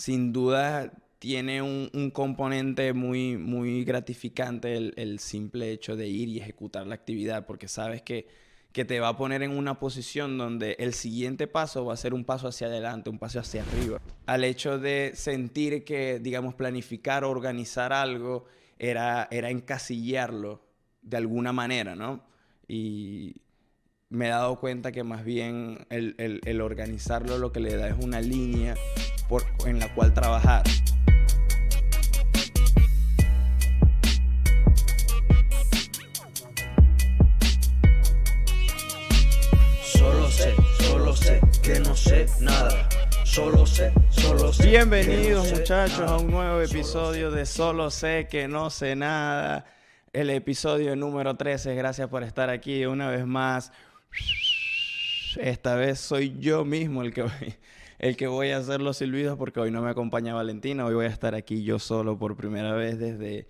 sin duda tiene un, componente muy, muy gratificante el, simple hecho de ir y ejecutar la actividad, porque sabes que, que te va a poner en una posición donde el siguiente paso va a ser un paso hacia adelante, un paso hacia arriba. Al hecho de sentir que, digamos, planificar, organizar algo, era, era encasillarlo de alguna manera, ¿no? Y me he dado cuenta que más bien el, organizarlo lo que le da es una línea por, en la cual trabajar. Solo sé, solo sé que no sé nada. Solo sé, solo sé. Bienvenidos muchachos a un nuevo episodio de Solo sé que no sé nada. El episodio número 13. Gracias por estar aquí una vez más. Esta vez soy yo mismo el que voy, el que voy a hacer los silbidos porque hoy no me acompaña Valentina. Hoy voy a estar aquí yo solo por primera vez desde,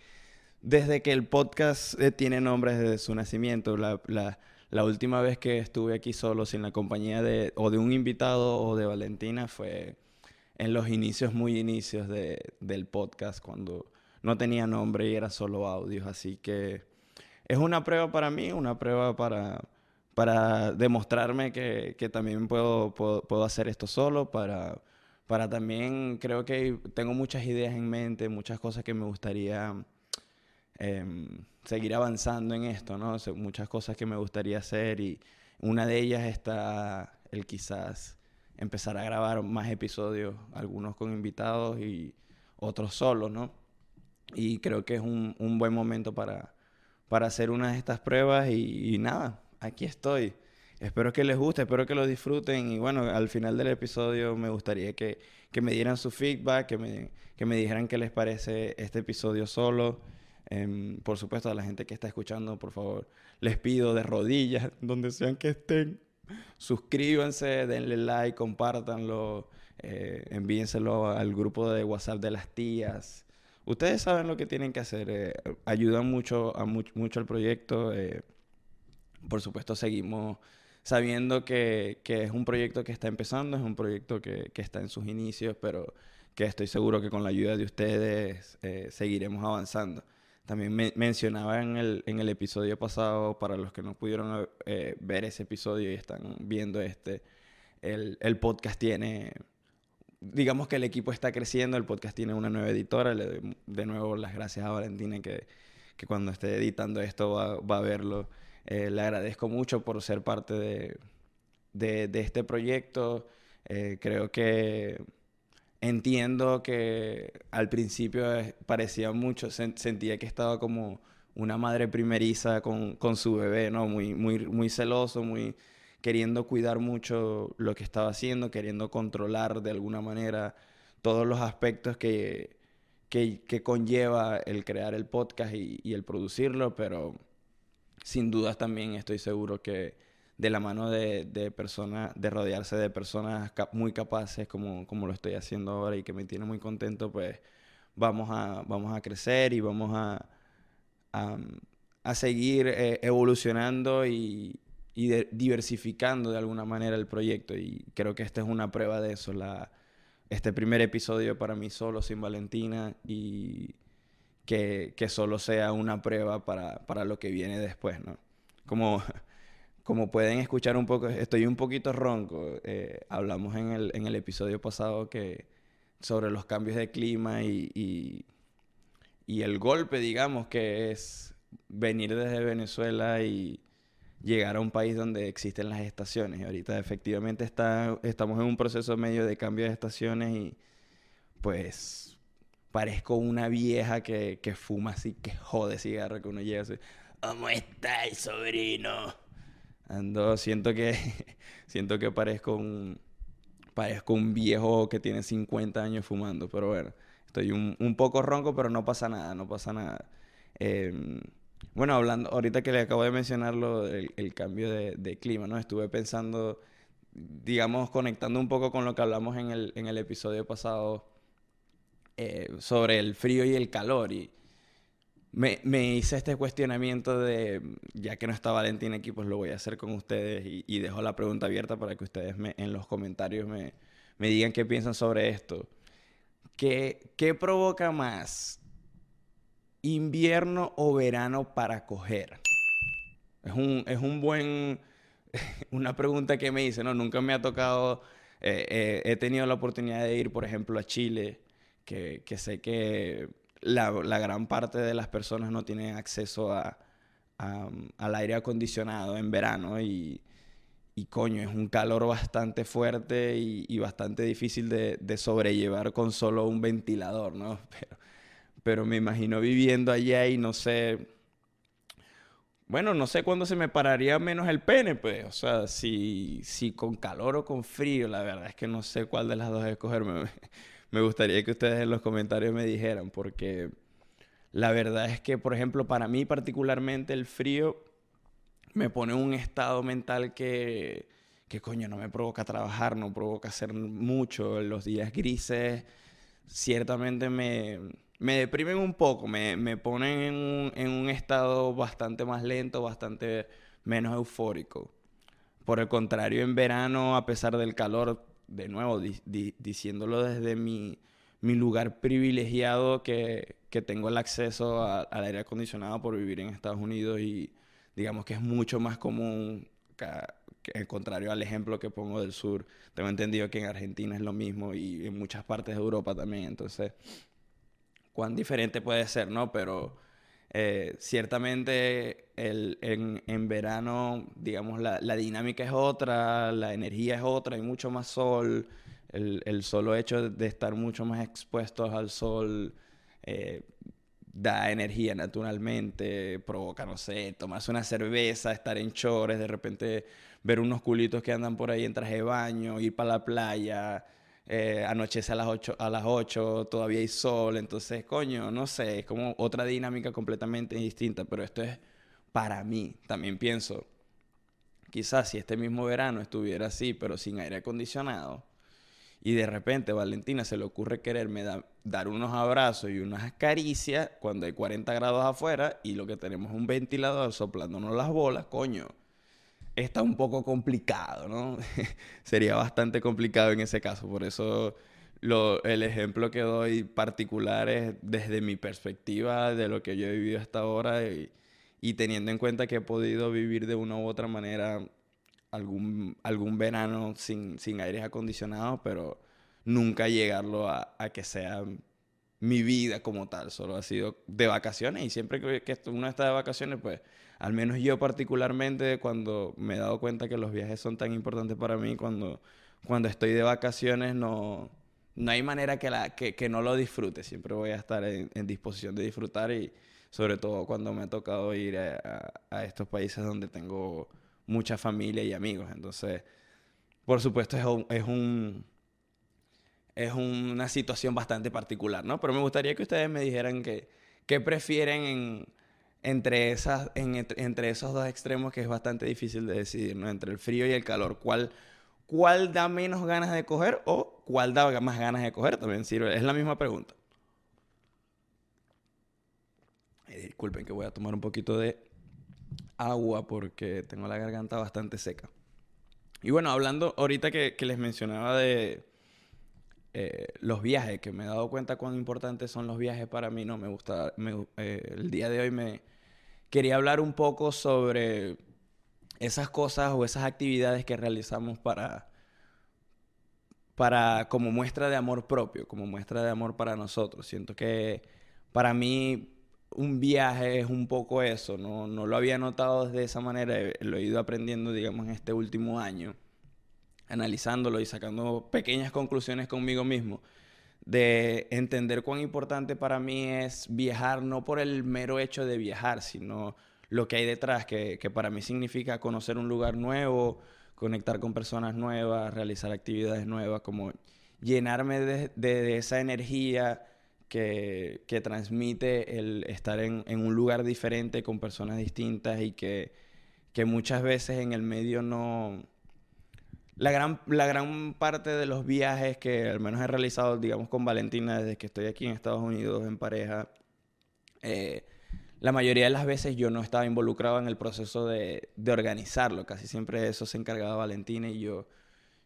desde que el podcast eh, tiene nombre desde su nacimiento. La, la, última vez que estuve aquí solo sin la compañía de o de un invitado o de Valentina fue en los inicios, muy inicios de, del podcast, cuando no tenía nombre y era solo audios. Así que es una prueba para mí, una prueba para para demostrarme que, que también puedo, puedo, hacer esto solo, para, para también, creo que tengo muchas ideas en mente, muchas cosas que me gustaría em, seguir avanzando en esto, ¿no? muchas cosas que me gustaría hacer y una de ellas está el quizás empezar a grabar más episodios, algunos con invitados y otros solos, ¿no? Y creo que es un, un buen momento para, para hacer una de estas pruebas y nada, aquí estoy. Espero que les guste, espero que lo disfruten y bueno, al final del episodio me gustaría que, me dieran su feedback, que me, que me dijeran qué les parece este episodio solo. Em, por supuesto, a la gente que está escuchando, por favor, les pido de rodillas, donde sean que estén, suscríbanse, denle like, compártanlo, eh, envíenselo al grupo de WhatsApp de las tías. Ustedes saben lo que tienen que hacer, eh, ayudan mucho, a mucho al proyecto. Por supuesto, seguimos sabiendo que, es un proyecto que está empezando, es un proyecto que, está en sus inicios, pero que estoy seguro que con la ayuda de ustedes eh, seguiremos avanzando. También mencionaba en el, en el episodio pasado, para los que no pudieron eh, ver ese episodio y están viendo este, el, podcast tiene, digamos que el equipo está creciendo, el podcast tiene una nueva editora, le doy de nuevo las gracias a Valentina que, cuando esté editando esto va, va a verlo eh, le agradezco mucho por ser parte de, de, este proyecto. Eh, creo que entiendo que al principio parecía mucho, sentía que estaba como una madre primeriza con, con, su bebé, ¿no? Muy, muy, muy celoso, muy queriendo cuidar mucho lo que estaba haciendo, queriendo controlar de alguna manera todos los aspectos que, que, que conlleva el crear el podcast y, y el producirlo, pero sin dudas también estoy seguro que de la mano de, personas, de rodearse de personas muy capaces como, como lo estoy haciendo ahora y que me tiene muy contento, pues vamos a, vamos a crecer y vamos a, a, seguir eh, evolucionando y, diversificando de alguna manera el proyecto. Y creo que esta es una prueba de eso. Este primer episodio para mí solo, sin Valentina y que, solo sea una prueba para, lo que viene después, ¿no? Como, como pueden escuchar un poco, estoy un poquito ronco. Eh, hablamos en el, en el episodio pasado que sobre los cambios de clima y, y, el golpe, digamos, que es venir desde Venezuela y llegar a un país donde existen las estaciones. Y ahorita efectivamente está, estamos en un proceso medio de cambio de estaciones y pues parezco una vieja que, que fuma así, que jode cigarro, que uno llega así, ¿cómo estáis, sobrino? Ando, siento que, siento que parezco un, parezco un viejo que tiene 50 años fumando, pero bueno, estoy un, un poco ronco, pero no pasa nada, no pasa nada. Em, bueno, hablando, ahorita que le acabo de mencionar lo, el, cambio de, de, clima, ¿no? Estuve pensando, digamos, conectando un poco con lo que hablamos en el, en el episodio pasado eh, sobre el frío y el calor. Y me, hice este cuestionamiento de, ya que no está Valentín aquí, pues lo voy a hacer con ustedes y, dejo la pregunta abierta para que ustedes me, en los comentarios me, me digan qué piensan sobre esto. ¿qué, ¿qué provoca más? ¿Invierno o verano para coger? Es un, es un buen... Una pregunta que me hice, ¿no? Nunca me ha tocado... eh, eh, he tenido la oportunidad de ir, por ejemplo, a Chile, que, que sé que la, la gran parte de las personas no tienen acceso a, a- al aire acondicionado en verano y, y coño, es un calor bastante fuerte y, y bastante difícil de, de sobrellevar con solo un ventilador, ¿no? Pero, pero me imagino viviendo allá y no sé, bueno, no sé cuándo se me pararía menos el pene, pues, o sea, si, si con calor o con frío, la verdad es que no sé cuál de las dos escoger. Me, gustaría que ustedes en los comentarios me dijeran, porque la verdad es que, por ejemplo, para mí particularmente el frío me pone un estado mental que, que coño, no me provoca trabajar, no provoca hacer mucho. Los días grises ciertamente me, me deprimen un poco, me, me ponen en un, en un estado bastante más lento, bastante menos eufórico. Por el contrario, en verano, a pesar del calor, de nuevo, di- di- diciéndolo desde mi, mi lugar privilegiado, que, que tengo el acceso al aire acondicionado por vivir en Estados Unidos y digamos que es mucho más común, ca- que, al contrario al ejemplo que pongo del sur. Tengo entendido que en Argentina es lo mismo y en muchas partes de Europa también. Entonces, cuán diferente puede ser, ¿no? Pero eh, ciertamente el, en, en verano, digamos, la, la dinámica es otra, la energía es otra, hay mucho más sol, el, el solo hecho de estar mucho más expuestos al sol eh, da energía naturalmente, provoca, no sé, tomarse una cerveza, estar en chores, de repente ver unos culitos que andan por ahí en traje de baño, ir para la playa, eh, anochece a las 8, a las 8, todavía hay sol, entonces, coño, no sé, es como otra dinámica completamente distinta, pero esto es para mí, también pienso, quizás si este mismo verano estuviera así, pero sin aire acondicionado, y de repente Valentina se le ocurre quererme da- dar unos abrazos y unas caricias cuando hay 40 grados afuera y lo que tenemos es un ventilador soplándonos las bolas, coño. Está un poco complicado, ¿no? Sería bastante complicado en ese caso. Por eso lo- el ejemplo que doy particular es desde mi perspectiva de lo que yo he vivido hasta ahora y, y teniendo en cuenta que he podido vivir de una u otra manera algún, algún verano sin, sin aires acondicionados, pero nunca llegarlo a, a que sea mi vida como tal. Solo ha sido de vacaciones y siempre que, que uno está de vacaciones, pues al menos yo particularmente cuando me he dado cuenta que los viajes son tan importantes para mí, cuando, cuando estoy de vacaciones no, no hay manera que, la, que, que no lo disfrute. Siempre voy a estar en, en disposición de disfrutar y sobre todo cuando me ha tocado ir a, estos países donde tengo mucha familia y amigos. Entonces, por supuesto, es un, es un- es una situación bastante particular, ¿no? Pero me gustaría que ustedes me dijeran que, prefieren en- entre, esas, en- entre, esos dos extremos que es bastante difícil de decidir, ¿no? Entre el frío y el calor. ¿Cuál, cuál da menos ganas de coger o cuál da más ganas de coger? También sirve. Es la misma pregunta. Eh, disculpen que voy a tomar un poquito de agua porque tengo la garganta bastante seca. Y bueno, hablando ahorita que les mencionaba de eh, los viajes, que me he dado cuenta cuán importantes son los viajes para mí, no me gusta, eh, el día de hoy me quería hablar un poco sobre esas cosas o esas actividades que realizamos para, para como muestra de amor propio, como muestra de amor para nosotros. Siento que para mí un viaje es un poco eso, no, no lo había notado de esa manera, lo he ido aprendiendo, digamos, en este último año, analizándolo y sacando pequeñas conclusiones conmigo mismo, de entender cuán importante para mí es viajar, no por el mero hecho de viajar, sino lo que hay detrás, que, que para mí significa conocer un lugar nuevo, conectar con personas nuevas, realizar actividades nuevas, como llenarme de, de- de esa energía que, que transmite el estar en, en un lugar diferente con personas distintas y que, que muchas veces en el medio no... La gran, la gran parte de los viajes que al menos he realizado, digamos, con Valentina desde que estoy aquí en Estados Unidos en pareja, eh, la mayoría de las veces yo no estaba involucrado en el proceso de, de organizarlo. Casi siempre eso se encargaba Valentina y yo,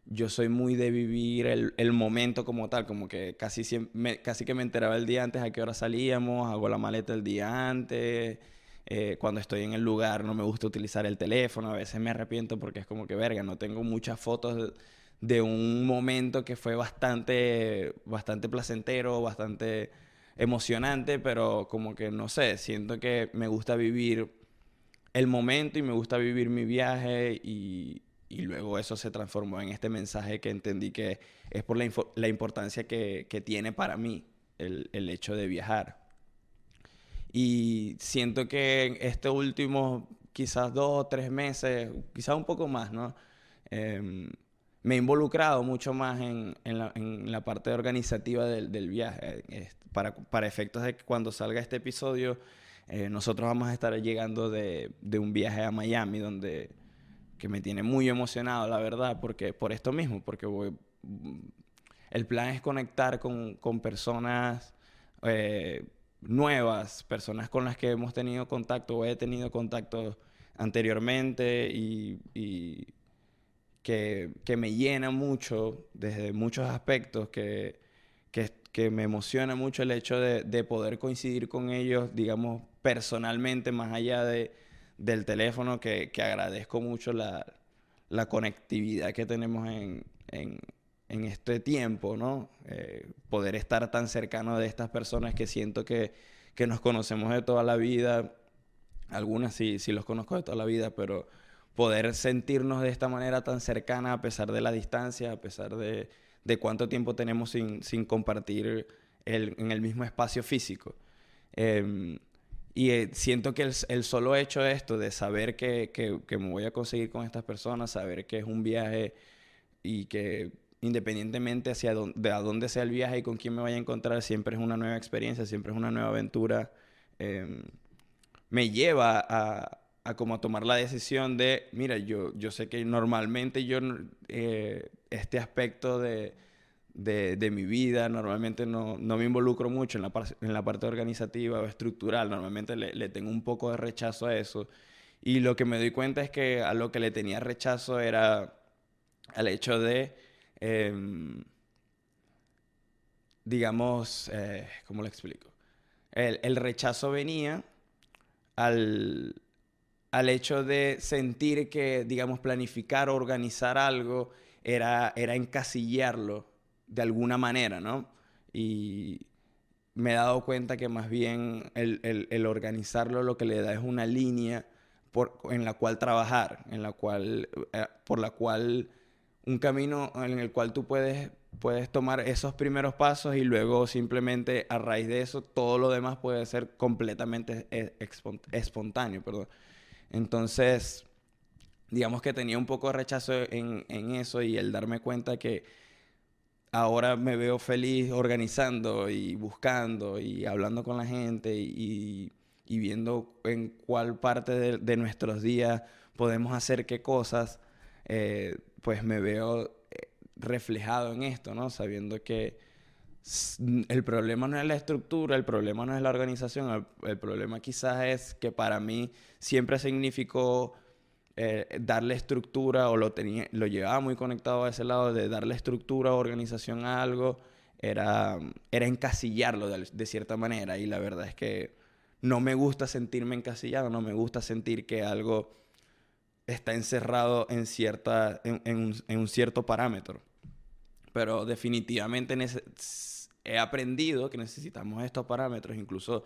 yo soy muy de vivir el, el momento como tal, como que casi, siempre, casi que me enteraba el día antes a qué hora salíamos, hago la maleta el día antes, eh, cuando estoy en el lugar no me gusta utilizar el teléfono, a veces me arrepiento porque es como que, verga, no tengo muchas fotos de, de un momento que fue bastante, bastante placentero, bastante emocionante, pero como que no sé, siento que me gusta vivir el momento y me gusta vivir mi viaje y, y luego eso se transformó en este mensaje que entendí que es por la, la importancia que, que, tiene para mí el, el, hecho de viajar. Y siento que en estos últimos quizás dos tres meses, quizás un poco más, ¿no? Eh, me he involucrado mucho más en, en, la, en la, parte organizativa del, del viaje. Para, para, efectos de que cuando salga este episodio, eh, nosotros vamos a estar llegando de, de un viaje a Miami, donde que me tiene muy emocionado, la verdad, porque por esto mismo, porque voy, el plan es conectar con, con personas eh, nuevas, personas con las que hemos tenido contacto o he tenido contacto anteriormente y, que, que, me llena mucho desde muchos aspectos, que, que, me emociona mucho el hecho de, de poder coincidir con ellos, digamos, personalmente, más allá de del teléfono que, agradezco mucho la, la, conectividad que tenemos en, en, en este tiempo, ¿no? Eh, poder estar tan cercano de estas personas que siento que, que, nos conocemos de toda la vida, algunas sí, sí los conozco de toda la vida, pero poder sentirnos de esta manera tan cercana a pesar de la distancia, a pesar de, de cuánto tiempo tenemos sin, sin compartir el, en el mismo espacio físico. Eh, y eh, siento que el, el, solo hecho de esto, de saber que, que, que, me voy a conseguir con estas personas, saber que es un viaje y que independientemente hacia dónde, de a dónde sea el viaje y con quién me vaya a encontrar, siempre es una nueva experiencia, siempre es una nueva aventura, eh, me lleva a, a, como tomar la decisión de, mira, yo, yo sé que normalmente yo, eh, este aspecto de de, mi vida. Normalmente no, no, me involucro mucho en la, en la parte organizativa o estructural. Normalmente le, tengo un poco de rechazo a eso. Y lo que me doy cuenta es que a lo que le tenía rechazo era al hecho de, eh, digamos, eh, ¿cómo lo explico? El, el rechazo venía al, al hecho de sentir que, digamos, planificar o organizar algo era, era encasillarlo de alguna manera, ¿no? Y me he dado cuenta que más bien el, el, el organizarlo lo que le da es una línea por, en la cual trabajar, en la cual, eh, por la cual un camino en el cual tú puedes, puedes tomar esos primeros pasos y luego simplemente a raíz de eso todo lo demás puede ser completamente e, espontáneo. Perdón. Entonces, digamos que tenía un poco de rechazo en, en eso y el darme cuenta que ahora me veo feliz organizando y buscando y hablando con la gente y, y viendo en cuál parte de, de, nuestros días podemos hacer qué cosas, eh, pues me veo eh, reflejado en esto, ¿no? Sabiendo que el problema no es la estructura, el problema no es la organización, el, problema quizás es que para mí siempre significó eh, darle estructura o lo, tenía, lo llevaba muy conectado a ese lado de darle estructura o organización a algo, era, era encasillarlo de, de, cierta manera. Y la verdad es que no me gusta sentirme encasillado, no me gusta sentir que algo está encerrado en, cierta, en, un, cierto parámetro. Pero definitivamente he aprendido que necesitamos estos parámetros. Incluso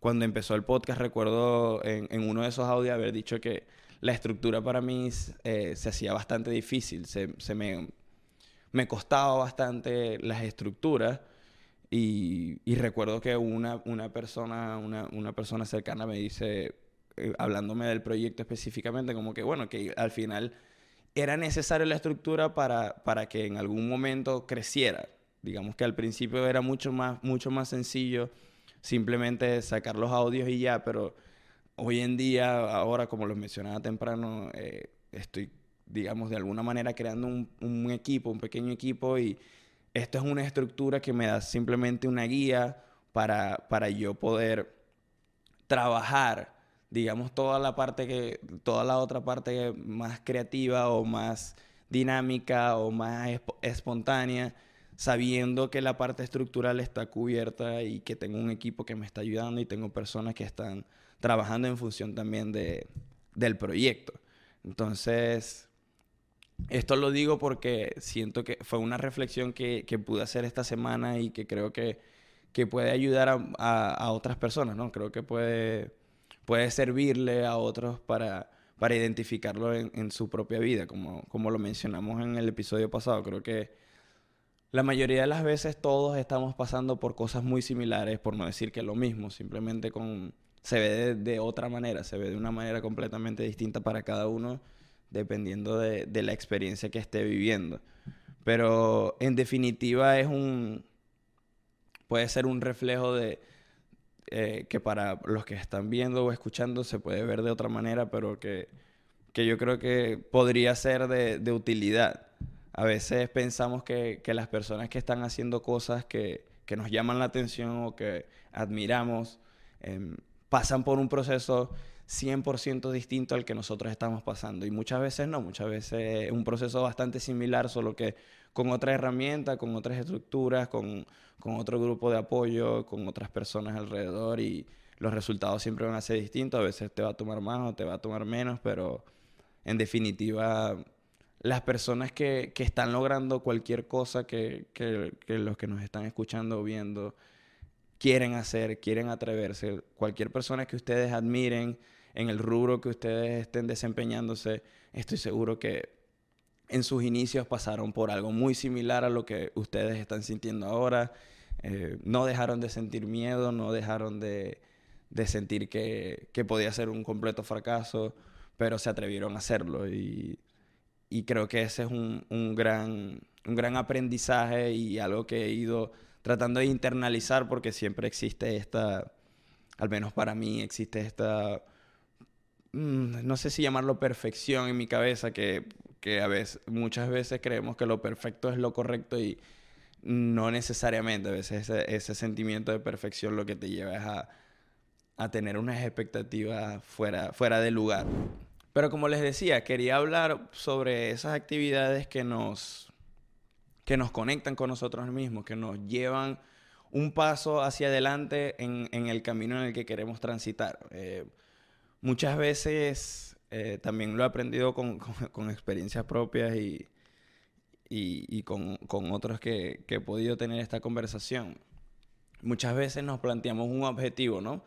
cuando empezó el podcast recuerdo en, uno de esos audios haber dicho que la estructura para mí eh, se hacía bastante difícil, se, me, costaba bastante las estructuras y, recuerdo que una, una, persona, una, una, persona cercana me dice, eh, hablándome del proyecto específicamente, como que bueno, que al final era necesaria la estructura para, para que en algún momento creciera. Digamos que al principio era mucho más, mucho más sencillo simplemente sacar los audios y ya, pero hoy en día, ahora como lo mencionaba temprano, eh, estoy, digamos, de alguna manera creando un, un, equipo, un pequeño equipo y esto es una estructura que me da simplemente una guía para, para yo poder trabajar, digamos, toda la parte que, toda la otra parte más creativa o más dinámica o más espontánea, sabiendo que la parte estructural está cubierta y que tengo un equipo que me está ayudando y tengo personas que están trabajando en función también de, del proyecto. Entonces, esto lo digo porque siento que fue una reflexión que, que pude hacer esta semana y que creo que, que puede ayudar a, a, otras personas, ¿no? Creo que puede, puede servirle a otros para, para identificarlo en, su propia vida, como, como lo mencionamos en el episodio pasado. Creo que la mayoría de las veces todos estamos pasando por cosas muy similares, por no decir que lo mismo, simplemente con se ve de, otra manera, se ve de una manera completamente distinta para cada uno, dependiendo de, de la experiencia que esté viviendo. Pero en definitiva es un, puede ser un reflejo de, eh, que para los que están viendo o escuchando se puede ver de otra manera, pero que, que yo creo que podría ser de, de utilidad. A veces pensamos que, que, las personas que están haciendo cosas que, que nos llaman la atención o que admiramos, eh, pasan por un proceso 100% distinto al que nosotros estamos pasando. Y muchas veces no, muchas veces es un proceso bastante similar, solo que con otra herramienta, con otras estructuras, con, con otro grupo de apoyo, con otras personas alrededor y los resultados siempre van a ser distintos. A veces te va a tomar más o te va a tomar menos, pero en definitiva las personas que, que están logrando cualquier cosa que, que, que los que nos están escuchando o viendo quieren hacer, quieren atreverse. Cualquier persona que ustedes admiren en el rubro que ustedes estén desempeñándose, estoy seguro que en sus inicios pasaron por algo muy similar a lo que ustedes están sintiendo ahora. Eh, no dejaron de sentir miedo, no dejaron de, de sentir que, que, podía ser un completo fracaso, pero se atrevieron a hacerlo. Y, y creo que ese es un, un, gran, un gran aprendizaje y algo que he ido tratando de internalizar porque siempre existe esta, al menos para mí, existe esta, no sé si llamarlo perfección en mi cabeza, que, que, a veces, muchas veces creemos que lo perfecto es lo correcto y no necesariamente, a veces ese, ese sentimiento de perfección lo que te lleva es a, a tener unas expectativas fuera, fuera de lugar. Pero como les decía, quería hablar sobre esas actividades que nos que nos conectan con nosotros mismos, que nos llevan un paso hacia adelante en, en el camino en el que queremos transitar. Eh, muchas veces eh, también lo he aprendido con, con, experiencias propias y, y, con, con, otros que, que he podido tener esta conversación. Muchas veces nos planteamos un objetivo, ¿no?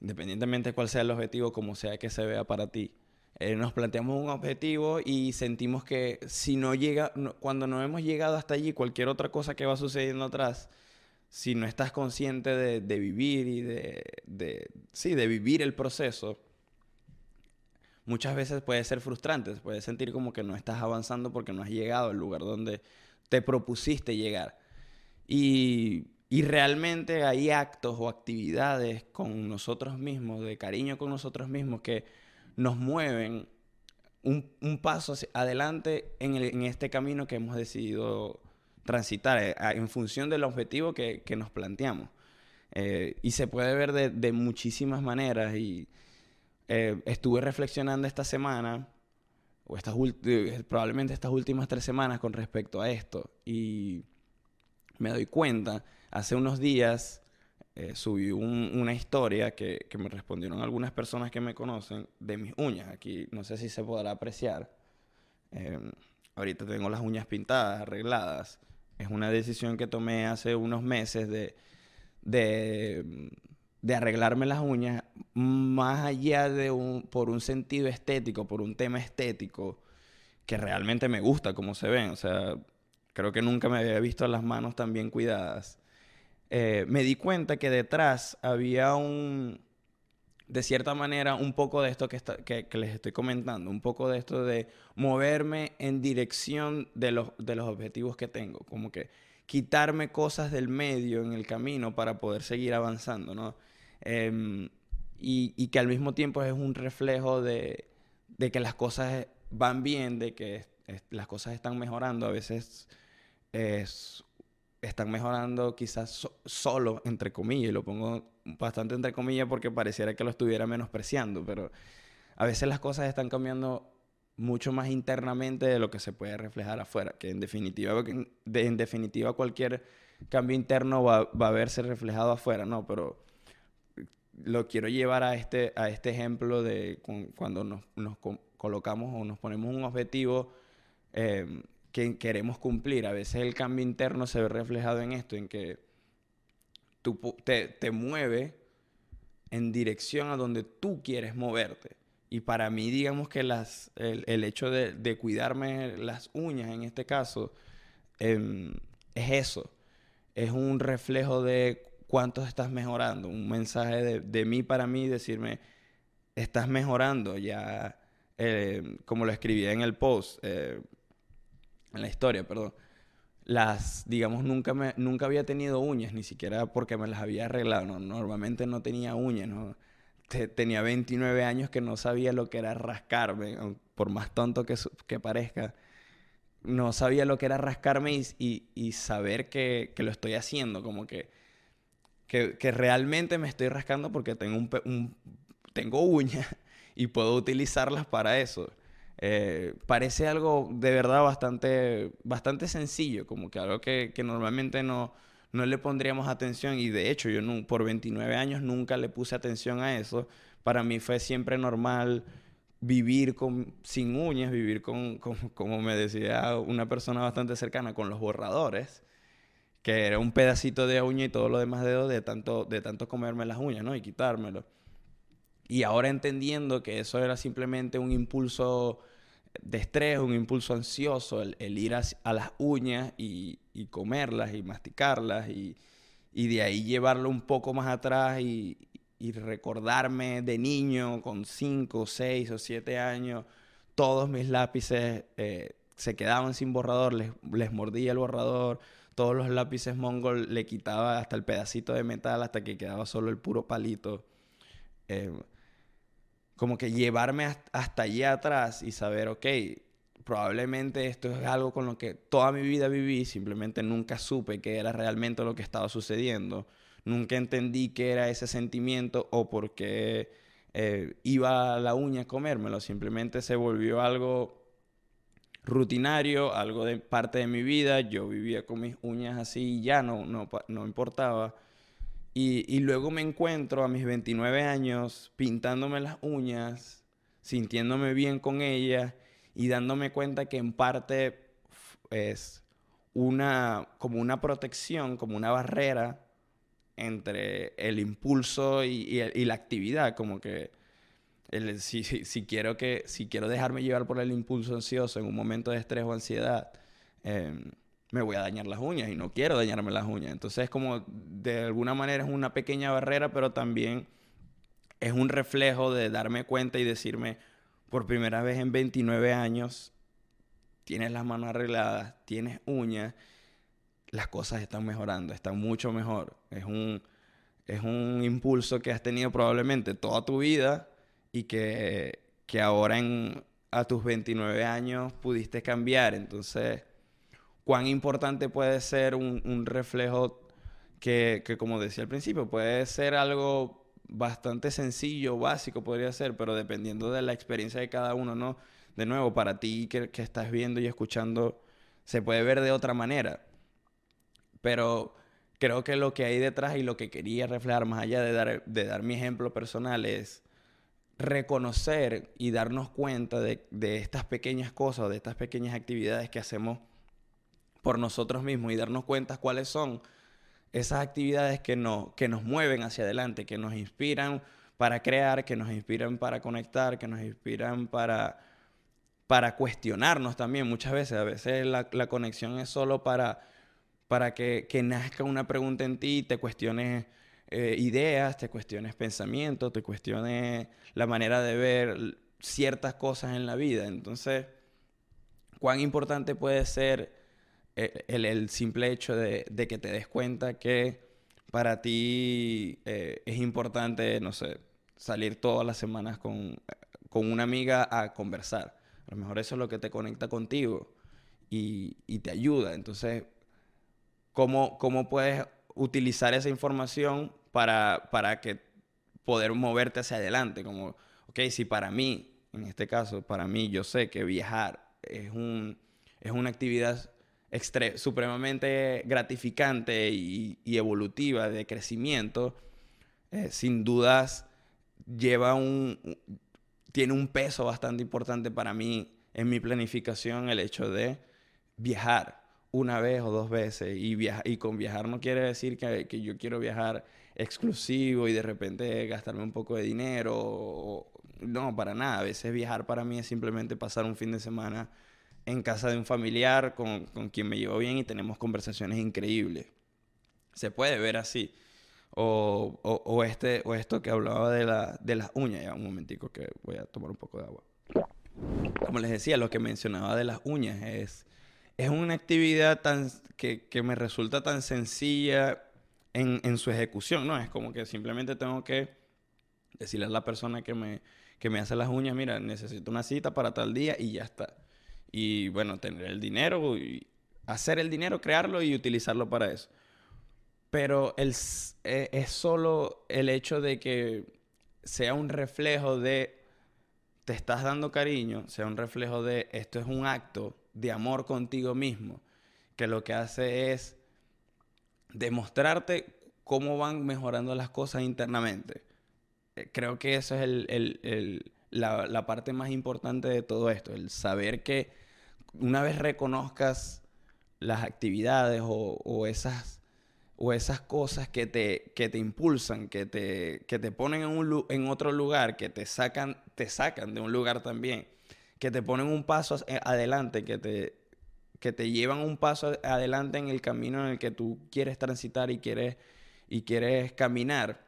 Independientemente de cuál sea el objetivo, como sea que se vea para ti eh, nos planteamos un objetivo y sentimos que si no llega, cuando no hemos llegado hasta allí, cualquier otra cosa que va sucediendo atrás, si no estás consciente de, de vivir y de, de, sí, de vivir el proceso, muchas veces puede ser frustrante, puedes sentir como que no estás avanzando porque no has llegado al lugar donde te propusiste llegar. Y, y realmente hay actos o actividades con nosotros mismos, de cariño con nosotros mismos, que nos mueven un, un paso adelante en, el, en, este camino que hemos decidido transitar eh, en función del objetivo que, que nos planteamos. Eh, y se puede ver de, de muchísimas maneras y eh, estuve reflexionando esta semana, o estas probablemente estas últimas tres semanas con respecto a esto y me doy cuenta, hace unos días eh, subí un, una historia que, que, me respondieron algunas personas que me conocen de mis uñas. Aquí no sé si se podrá apreciar. Ahorita tengo las uñas pintadas, arregladas. Es una decisión que tomé hace unos meses de, de, arreglarme las uñas más allá de un, por un sentido estético, por un tema estético que realmente me gusta como se ven. O sea, creo que nunca me había visto las manos tan bien cuidadas eh, me di cuenta que detrás había un, de cierta manera, un poco de esto que, está, que, les estoy comentando, un poco de esto de moverme en dirección de los, de los objetivos que tengo, como que quitarme cosas del medio en el camino para poder seguir avanzando, ¿no? Eh, y, y, que al mismo tiempo es un reflejo de, de que las cosas van bien, de que las cosas están mejorando, a veces es están mejorando quizás so solo, entre comillas, y lo pongo bastante entre comillas porque pareciera que lo estuviera menospreciando, pero a veces las cosas están cambiando mucho más internamente de lo que se puede reflejar afuera, que en definitiva, en definitiva cualquier cambio interno va, va, a verse reflejado afuera, ¿no? Pero lo quiero llevar a este, a este ejemplo de cuando nos, nos colocamos o nos ponemos un objetivo eh, que queremos cumplir. A veces el cambio interno se ve reflejado en esto, en que tú te, te mueve en dirección a donde tú quieres moverte. Y para mí, digamos que las, el, hecho de, cuidarme las uñas, en este caso, em, es eso. Es un reflejo de cuánto estás mejorando. Un mensaje de, de mí para mí, decirme, estás mejorando. Ya, em, como lo escribí en el post, eh, en la historia, perdón. Las, digamos, nunca, me, nunca había tenido uñas, ni siquiera porque me las había arreglado. Normalmente no tenía uñas, tenía 29 años que no sabía lo que era rascarme, por más tonto que, que parezca. No sabía lo que era rascarme y, y, saber que, que, lo estoy haciendo, como que, que, que, realmente me estoy rascando porque tengo, un, tengo uñas y puedo utilizarlas para eso. Eh, parece algo de verdad bastante, bastante sencillo, como que algo que, normalmente no, no le pondríamos atención y de hecho yo por 29 años nunca le puse atención a eso. Para mí fue siempre normal vivir con, sin uñas, vivir con, como me decía una persona bastante cercana, con los borradores, que era un pedacito de uña y todo lo demás dedos de tanto, de tanto comerme las uñas, ¿no? Y quitármelo. Y ahora entendiendo que eso era simplemente un impulso de un impulso ansioso, el, ir a, las uñas y, comerlas y masticarlas y, de ahí llevarlo un poco más atrás y, recordarme de niño con 5, 6 o 7 años, todos mis lápices eh, se quedaban sin borrador, les, mordía el borrador, todos los lápices mongol le quitaba hasta el pedacito de metal hasta que quedaba solo el puro palito. Eh, como que llevarme hasta allá atrás y saber, ok, probablemente esto es algo con lo que toda mi vida viví, simplemente nunca supe que era realmente lo que estaba sucediendo, nunca entendí qué era ese sentimiento o por qué eh, iba la uña a comérmelo, simplemente se volvió algo rutinario, algo de parte de mi vida, yo vivía con mis uñas así y ya no, no, no importaba. Y, luego me encuentro a mis 29 años pintándome las uñas, sintiéndome bien con ellas y dándome cuenta que en parte es una, como una protección, como una barrera entre el impulso y, la actividad, como que si, quiero que, si quiero dejarme llevar por el impulso ansioso en un momento de estrés o ansiedad, em, me voy a dañar las uñas y no quiero dañarme las uñas. Entonces, como de alguna manera es una pequeña barrera, pero también es un reflejo de darme cuenta y decirme, por primera vez en 29 años, tienes las manos arregladas, tienes uñas, las cosas están mejorando, están mucho mejor. Es un, es un impulso que has tenido probablemente toda tu vida y que, que ahora en, a tus 29 años pudiste cambiar. Entonces cuán importante puede ser un, reflejo que, como decía al principio, puede ser algo bastante sencillo, básico podría ser, pero dependiendo de la experiencia de cada uno, ¿no? De nuevo, para ti que, estás viendo y escuchando, se puede ver de otra manera. Pero creo que lo que hay detrás y lo que quería reflejar, más allá de dar, de dar mi ejemplo personal, es reconocer y darnos cuenta de, de estas pequeñas cosas, de estas pequeñas actividades que hacemos por nosotros mismos y darnos cuenta cuáles son esas actividades que, no, que nos mueven hacia adelante, que nos inspiran para crear, que nos inspiran para conectar, que nos inspiran para, para cuestionarnos también muchas veces. A veces la, conexión es solo para, para que, nazca una pregunta en ti, te cuestiones eh, ideas, te cuestiones pensamientos, te cuestiones la manera de ver ciertas cosas en la vida. Entonces, cuán importante puede ser el, simple hecho de, que te des cuenta que para ti eh, es importante, no sé, salir todas las semanas con, una amiga a conversar. A lo mejor eso es lo que te conecta contigo y, te ayuda. Entonces, ¿cómo, ¿cómo, puedes utilizar esa información para, para que poder moverte hacia adelante? Como, ok, si para mí en este caso, para mí, yo sé que viajar es, un, es una actividad supremamente gratificante y, evolutiva de crecimiento, eh, sin dudas lleva un, tiene un peso bastante importante para mí en mi planificación el hecho de viajar una vez o dos veces y, y con viajar no quiere decir que, que, yo quiero viajar exclusivo y de repente gastarme un poco de dinero. no, para nada. A veces viajar para mí es simplemente pasar un fin de semana en casa de un familiar con, con quien me llevo bien y tenemos conversaciones increíbles. Se puede ver así. O, o, este, o esto que hablaba de, la, de las uñas. Ya un momentico que voy a tomar un poco de agua. Como les decía, lo que mencionaba de las uñas es, es una actividad tan, que, que me resulta tan sencilla en, en, su ejecución, ¿no? Es como que simplemente tengo que decirle a la persona que me, que me hace las uñas, mira, necesito una cita para tal día y ya está. Y bueno, tener el dinero, y hacer el dinero, crearlo y utilizarlo para eso. Pero el, e, es solo el hecho de que sea un reflejo de te estás dando cariño, sea un reflejo de esto es un acto de amor contigo mismo, que lo que hace es demostrarte cómo van mejorando las cosas internamente. Eh, creo que eso es el, la, la, parte más importante de todo esto, el saber que una vez reconozcas las actividades o, esas o esas cosas que te, que te impulsan, que te, que te ponen en, un, en otro lugar, que te sacan, te sacan de un lugar también, que te ponen un paso adelante, que te, que te llevan un paso adelante en el camino en el que tú quieres transitar y quieres, y quieres caminar,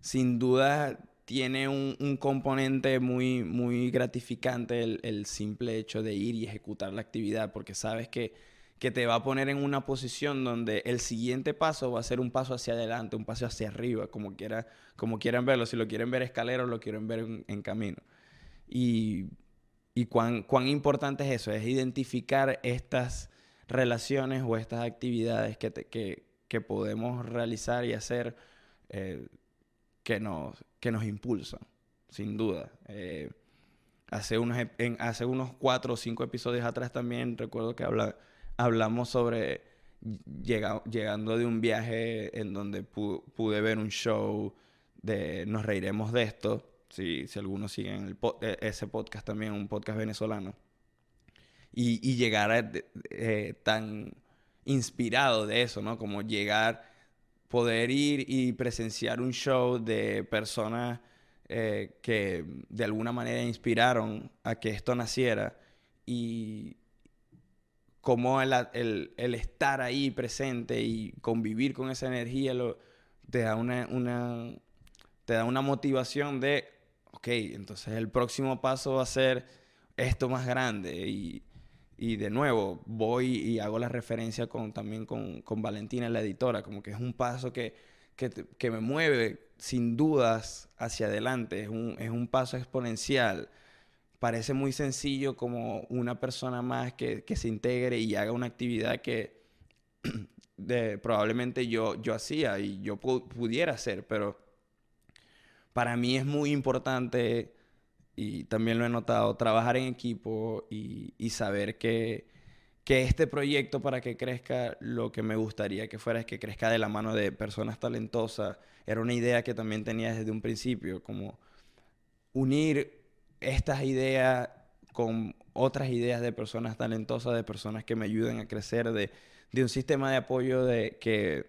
sin duda tiene un, componente muy, muy gratificante el, el simple hecho de ir y ejecutar la actividad, porque sabes que que te va a poner en una posición donde el siguiente paso va a ser un paso hacia adelante, un paso hacia arriba, como, quiera, como quieran verlo. Si lo quieren ver escalero, lo quieren ver en, camino. Y, y cuán, cuán, importante es eso, es identificar estas relaciones o estas actividades que, que, que podemos realizar y hacer eh, que, nos, que nos impulsan, sin duda. Eh, hace, unos, hace unos cuatro o cinco episodios atrás también recuerdo que habla hablamos sobre llegando de un viaje en donde pude ver un show de Nos Reiremos de esto. Si, si algunos siguen e, ese podcast también, un podcast venezolano. Y, llegar eh, tan inspirado de eso, ¿no? Como llegar, poder ir y presenciar un show de personas eh, que de alguna manera inspiraron a que esto naciera y, como el, estar ahí presente y convivir con esa energía lo, te, da una, una, te da una motivación de, ok, entonces el próximo paso va a ser esto más grande y, de nuevo voy y hago la referencia con, también con, con Valentina, la editora, como que es un paso que, que, me mueve sin dudas hacia adelante, es un, es un paso exponencial. Parece muy sencillo como una persona más que, se integre y haga una actividad que de, probablemente yo, yo hacía y yo pudiera hacer, pero para mí es muy importante, y también lo he notado, trabajar en equipo y, saber que, que este proyecto para que crezca lo que me gustaría que fuera es que crezca de la mano de personas talentosas. Era una idea que también tenía desde un principio, como unir estas ideas con otras ideas de personas talentosas, de personas que me ayuden a crecer, de, un sistema de apoyo de que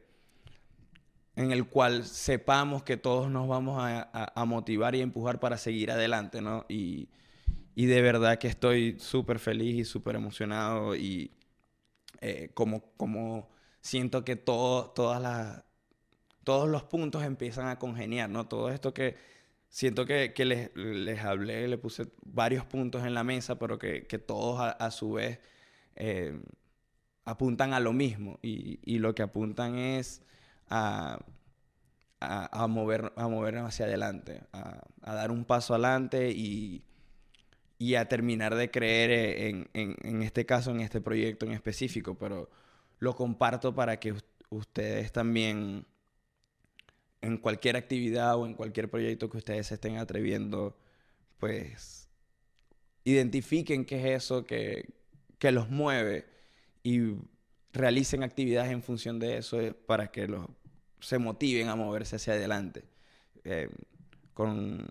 en el cual sepamos que todos nos vamos a, motivar y empujar para seguir adelante, ¿no? Y, de verdad que estoy súper feliz y súper emocionado y eh, como, como siento que todo, todas las, todos los puntos empiezan a congeniar, ¿no? Todo esto que siento que, que les, les, hablé, le puse varios puntos en la mesa, pero que, que todos a, su vez eh, apuntan a lo mismo y, y, lo que apuntan es a, a, mover, a movernos hacia adelante, a, dar un paso adelante y, y a terminar de creer en, en, en, este caso, en este proyecto en específico, pero lo comparto para que ustedes también en cualquier actividad o en cualquier proyecto que ustedes estén atreviendo, pues identifiquen qué es eso que, que los mueve y realicen actividades en función de eso eh, para que los, se motiven a moverse hacia adelante. Eh, con,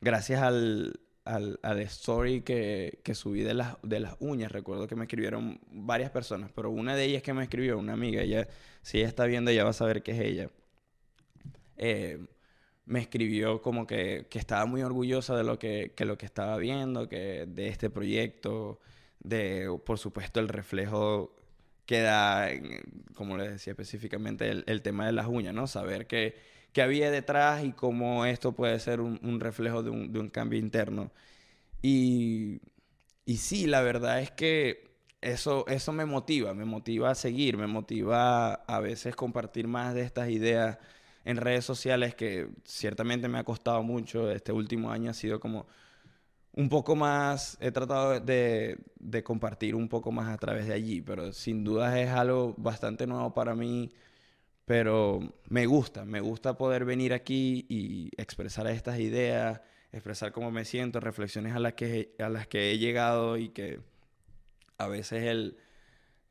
gracias al, al, al story que, que, subí de las, de las uñas, recuerdo que me escribieron varias personas, pero una de ellas que me escribió, una amiga, ella, si ella está viendo, ya va a saber que es ella. Eh, me escribió como que, que, estaba muy orgullosa de lo que, que, lo que estaba viendo, que de este proyecto, de, por supuesto, el reflejo que da, como les decía específicamente, el, el tema de las uñas, ¿no? Saber que, que, había detrás y cómo esto puede ser un, un reflejo de un, de un, cambio interno. Y, y sí, la verdad es que eso, eso me motiva, me motiva a seguir, me motiva a veces compartir más de estas ideas en redes sociales que ciertamente me ha costado mucho. Este último año ha sido como un poco más, he tratado de, de, compartir un poco más a través de allí, pero sin duda es algo bastante nuevo para mí, pero me gusta, me gusta poder venir aquí y expresar estas ideas, expresar cómo me siento, reflexiones a las que, a las que he llegado y que a veces el,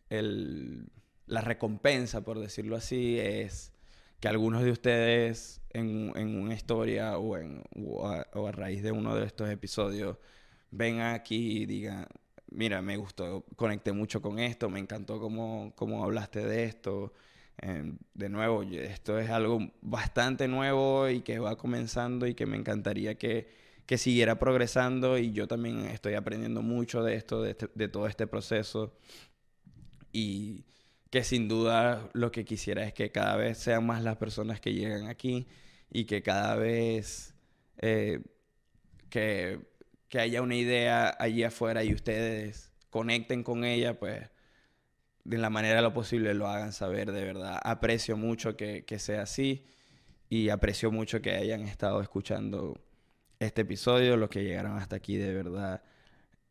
el, la recompensa, por decirlo así, es que algunos de ustedes en, en una historia o, en, o a, o, a, raíz de uno de estos episodios vengan aquí y digan, mira, me gustó, conecté mucho con esto, me encantó cómo, cómo hablaste de esto. Eh, de nuevo, esto es algo bastante nuevo y que va comenzando y que me encantaría que, que siguiera progresando y yo también estoy aprendiendo mucho de esto, de, este, de todo este proceso. Y, que sin duda lo que quisiera es que cada vez sean más las personas que llegan aquí y que cada vez eh, que, que, haya una idea allí afuera y ustedes conecten con ella, pues de la manera de lo posible lo hagan saber de verdad. Aprecio mucho que, que sea así y aprecio mucho que hayan estado escuchando este episodio, los que llegaron hasta aquí de verdad.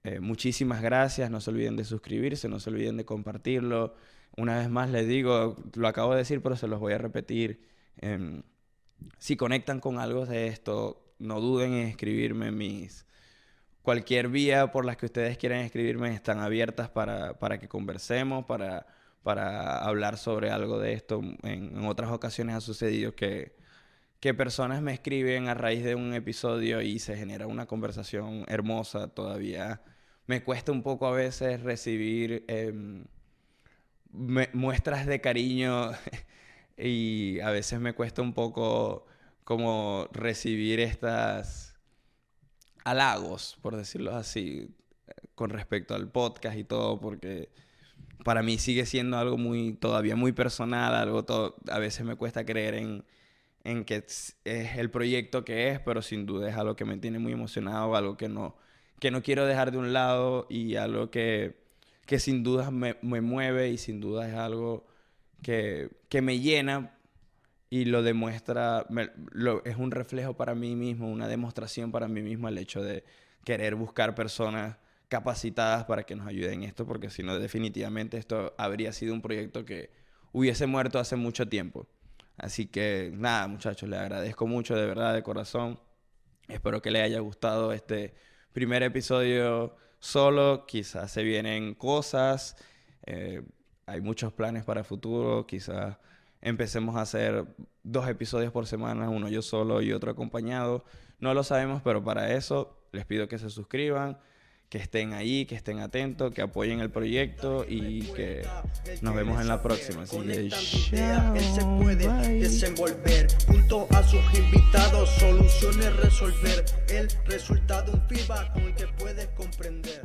Eh, muchísimas gracias, no se olviden de suscribirse, no se olviden de compartirlo. Una vez más les digo, lo acabo de decir, pero se los voy a repetir. Eh, si conectan con algo de esto, no duden en escribirme mis... Cualquier vía por las que ustedes quieran escribirme están abiertas para, para que conversemos, para, para hablar sobre algo de esto. En, otras ocasiones ha sucedido que, que personas me escriben a raíz de un episodio y se genera una conversación hermosa. Todavía me cuesta un poco a veces recibir... Me, muestras de cariño y a veces me cuesta un poco como recibir estas halagos, por decirlo así, con respecto al podcast y todo, porque para mí sigue siendo algo muy, todavía muy personal, algo todo, a veces me cuesta creer en, en que es el proyecto que es, pero sin duda es algo que me tiene muy emocionado, algo que no, que no quiero dejar de un lado y algo que que sin duda me, me mueve y sin duda es algo que, que me llena y lo demuestra, es un reflejo para mí mismo, una demostración para mí mismo el hecho de querer buscar personas capacitadas para que nos ayuden en esto, porque si no, definitivamente esto habría sido un proyecto que hubiese muerto hace mucho tiempo. Así que nada, muchachos, les agradezco mucho de verdad, de corazón. Espero que les haya gustado este primer episodio solo, quizás se vienen cosas, eh, hay muchos planes para el futuro, quizás empecemos a hacer dos episodios por semana, uno yo solo y otro acompañado, no lo sabemos, pero para eso les pido que se suscriban, que estén ahí, que estén atentos, que apoyen el proyecto y que nos vemos en la próxima. Así que chao, Él se puede bye. desenvolver junto a sus invitados, soluciones resolver. El resultado, un feedback con el que puedes comprender.